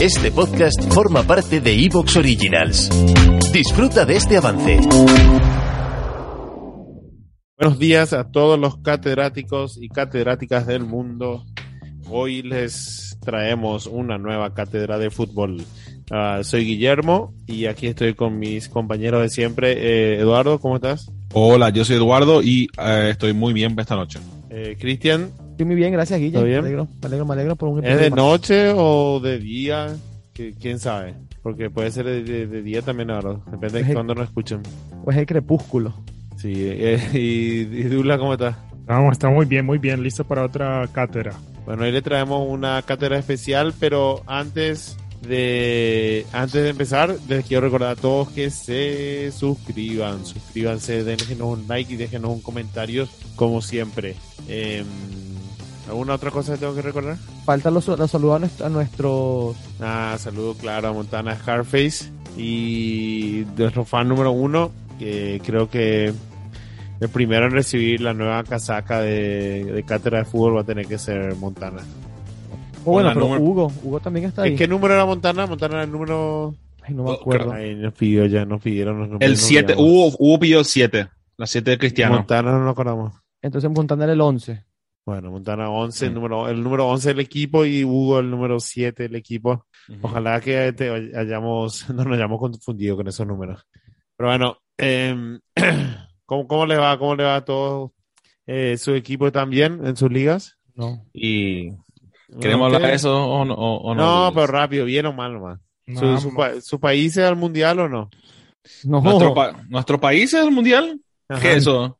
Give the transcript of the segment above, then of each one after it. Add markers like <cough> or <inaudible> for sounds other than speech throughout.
Este podcast forma parte de Evox Originals. Disfruta de este avance. Buenos días a todos los catedráticos y catedráticas del mundo. Hoy les traemos una nueva cátedra de fútbol. Ah, soy Guillermo y aquí estoy con mis compañeros de siempre. Eh, Eduardo, ¿cómo estás? Hola, yo soy Eduardo y eh, estoy muy bien esta noche. Eh, Cristian, Estoy muy bien, gracias, Guille. Me alegro, me alegro, me alegro por un ¿es de más. noche o de día? ¿Quién sabe? Porque puede ser de, de- de día también, Eduardo. Depende de Es- cuándo nos escuchen. Pues el crepúsculo. Sí, eh, <laughs> y, y Dula, ¿cómo estás? Vamos, está muy bien, muy bien, listo para otra cátedra. Bueno, hoy le traemos una cátedra especial, pero antes de antes de empezar, les quiero recordar a todos que se suscriban, suscríbanse, déjenos un like y déjenos un comentario, como siempre. Eh, ¿Alguna otra cosa que tengo que recordar? Falta los, los saludos a, nuestro- a nuestros. Ah, saludo claro a Montana Scarface y nuestro fan número uno, que creo que el primero en recibir la nueva casaca de, de cátedra de fútbol va a tener que ser Montana. Oh, bueno, pero número- Hugo. Hugo también está ahí. ¿En qué número era Montana? Montana era el número. Ay, no me Oh, acuerdo. Ay, nos pidió ya, nos pidieron los números. El nos 7, olvidamos. hubo, hubo pidió el 7, la 7 de Cristiano. Montana no nos acordamos. Entonces Montana era el 11. Bueno, Montana 11, el número, el número 11 del equipo y Hugo el número 7 del equipo. Ujú. Ojalá que te hayamos, <laughs> no nos hayamos confundido con esos números. Pero bueno, em, <clears throat> ¿cómo, ¿cómo le va? ¿Cómo le va a todo eh, su equipo también en sus ligas? No. Y queremos hablar de eso o no. o- o No, no pero rápido, bien o mal, man. No, ¿Su, su, pa- su país es al mundial o no? No. ¿Nuestro, pa- ¿Nuestro país es el mundial? Ajá. ¿Qué es eso?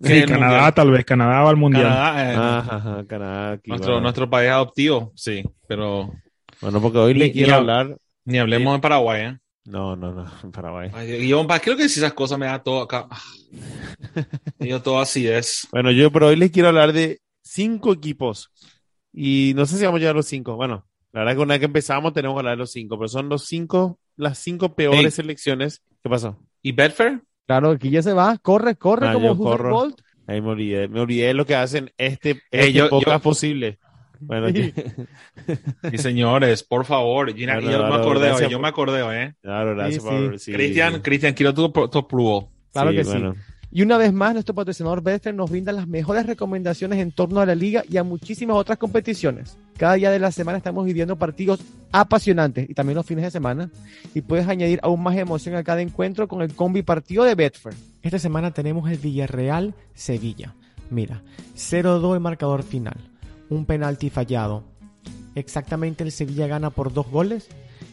¿Qué sí, es el Canadá mundial? tal vez, Canadá va al mundial. Canadá, eh, Ajá, ajá, Canadá. aquí, nuestro, nuestro país adoptivo, sí, pero Bueno, porque hoy le Ni- quiero ni- hablar. ni hablemos de Paraguay, ¿eh? No, no, no, <laughs> en Paraguay. Ay, Yo, ¿para qué lo que decís esas cosas me da todo acá? <laughs> Y yo todo así es. Bueno, yo pero hoy les quiero hablar de cinco equipos. Y no sé si vamos a llegar a los cinco. Bueno, la verdad que una vez que empezamos tenemos que hablar de los cinco, pero son los cinco, las cinco peores selecciones. ¿Qué pasó? ¿Y Betfair? Claro, Guille se va. Corre, corre como Usain. Bolt. Ahí me olvidé. Me olvidé de lo que hacen este, este Ey, yo- podcast yo- posible. Bueno, Sí. <laughs> Sí, señores, por favor. Gina, yo me acordé, gracias yo me acordé, ¿eh? claro, gracias Sí, por... sí. Cristian, Cristian, quiero tu, tu approval. Claro que sí. Y una vez más, nuestro patrocinador Betfair nos brinda las mejores recomendaciones en torno a la liga y a muchísimas otras competiciones. Cada día de la semana estamos viviendo partidos apasionantes y también los fines de semana. Y puedes añadir aún más emoción a cada encuentro con el combi partido de Betfair. Esta semana tenemos el Villarreal Sevilla. Mira, 0-2 el marcador final. Un penalti fallado. Exactamente el Sevilla gana por dos goles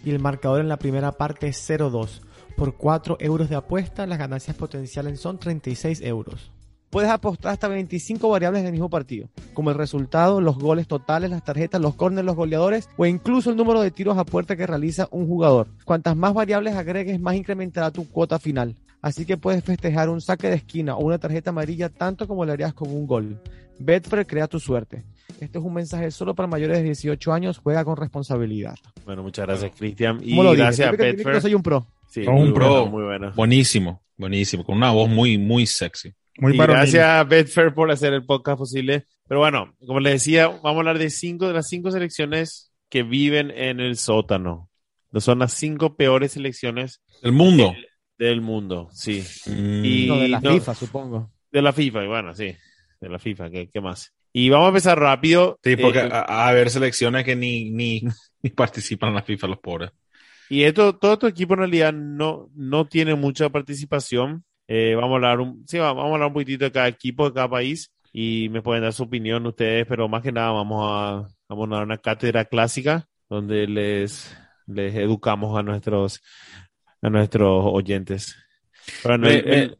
y el marcador en la primera parte es 0-2. Por 4 euros de apuesta, las ganancias potenciales son 36 euros. Puedes apostar hasta 25 variables del mismo partido, como el resultado, los goles totales, las tarjetas, los corners, los goleadores o incluso el número de tiros a puerta que realiza un jugador. Cuantas más variables agregues, más incrementará tu cuota final. Así que puedes festejar un saque de esquina o una tarjeta amarilla tanto como lo harías con un gol. Betfair crea tu suerte. Este es un mensaje solo para mayores de 18 años. Juega con responsabilidad. Bueno, muchas gracias, Cristian. Y gracias a Betfair. No soy un pro. Sí, Son muy un bueno, pro. muy bueno. Buenísimo, buenísimo. Con una voz muy, muy sexy. Muy y gracias a Betfair por hacer el podcast posible. Pero bueno, como les decía, vamos a hablar de cinco de las cinco selecciones que viven en el sótano. No son las cinco peores selecciones El mundo. del mundo, sí. Mm, Y- No, de la no. FIFA, supongo. De la FIFA, y bueno, sí. De la FIFA, ¿qué, qué más? Y vamos a empezar rápido. Sí, porque Eh, a, a haber selecciones que ni, ni, <laughs> ni participan en la FIFA, los pobres. Y esto, todo tu equipo en realidad no, no tiene mucha participación. Eh, vamos a hablar un, sí, va- vamos a hablar un poquitito de cada equipo, de cada país, y me pueden dar su opinión ustedes, pero más que nada vamos a, vamos a dar una cátedra clásica donde les, les educamos a nuestros, a nuestros oyentes. Bueno, Me- el- me-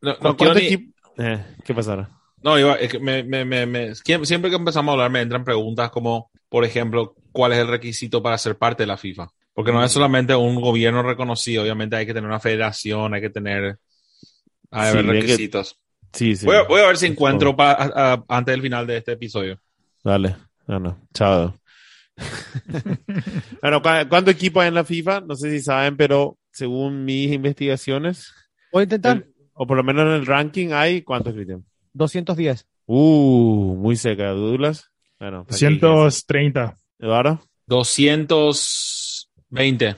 no, no ¿cu- quiero cuánto ni- eh, ¿Qué pasará? No, iba, es que me, me, siempre que empezamos a hablar me entran preguntas como, por ejemplo, cuál es el requisito para ser parte de la FIFA. Porque no es solamente un gobierno reconocido, obviamente hay que tener una federación, hay que tener hay Sí, bien que- requisitos. Sí, sí. Voy, a, voy a ver si encuentro favor. pa- a- a- antes del final de este episodio. Dale. Bueno, chao. <laughs> bueno, ¿cu- ¿cuántos equipos hay en la FIFA? No sé si saben, pero según mis investigaciones, Voy a intentar el- o por lo menos en el ranking hay, ¿cuántos, Cristian? 210. Uh, muy cerca, Douglas. Bueno, ¿para qué dije eso? 230. Eduardo, 220.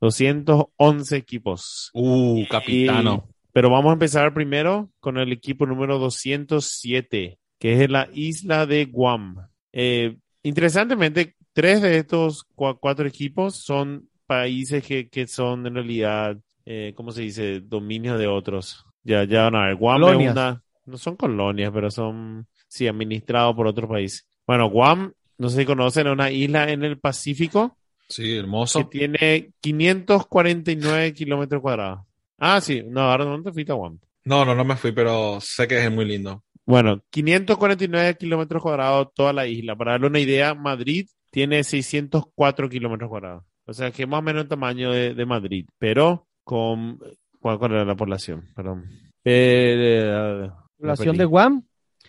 211 equipos. Uh, capitano. Y- pero vamos a empezar primero con el equipo número 207, que es la isla de Guam. Eh, interesantemente, tres de estos cua- cuatro equipos son países que, que son en realidad, eh, ¿cómo se dice? Dominios de otros. Ya, ya van a ver. Guam Colonias. es una, no son colonias, pero son, sí, administrados por otro país. Bueno, Guam, no sé si conocen, es una isla en el Pacífico Sí, que hermoso. tiene 549 kilómetros cuadrados. Ah, sí, no, ahora no te fuiste a Guam. No, no, no me fui, pero sé que es muy lindo. Bueno, 549 kilómetros cuadrados toda la isla. Para darle una idea, Madrid tiene 604 kilómetros cuadrados. O sea, que es más o menos el tamaño de, de Madrid, pero con... ¿Cuál, cuál era la población? Perdón. Eh, Población me de perdí. Guam,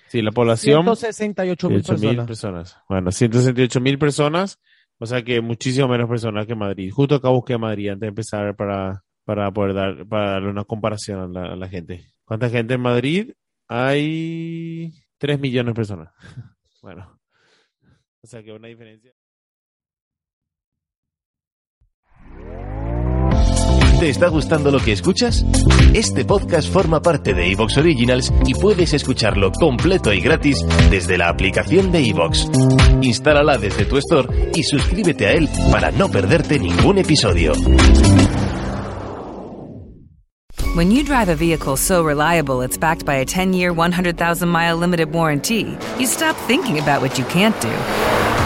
Sí, la población... 168 mil 108 mil personas. personas. Bueno, 168 mil personas, o sea que muchísimo menos personas que Madrid. Justo acá busqué Madrid antes de empezar para, para poder dar, para darle una comparación a la, a la gente. ¿Cuánta gente en Madrid? Hay 3 millones de personas. <laughs> Bueno, o sea que una diferencia. ¿Te está gustando lo que escuchas? Este podcast forma parte de Evox Originals y puedes escucharlo completo y gratis desde la aplicación de Evox. Instálala desde tu store y suscríbete a él para no perderte ningún episodio. When you drive a vehicle so reliable it's backed by a 10 year, 100,000 mile limited warranty, you stop thinking about what you can't do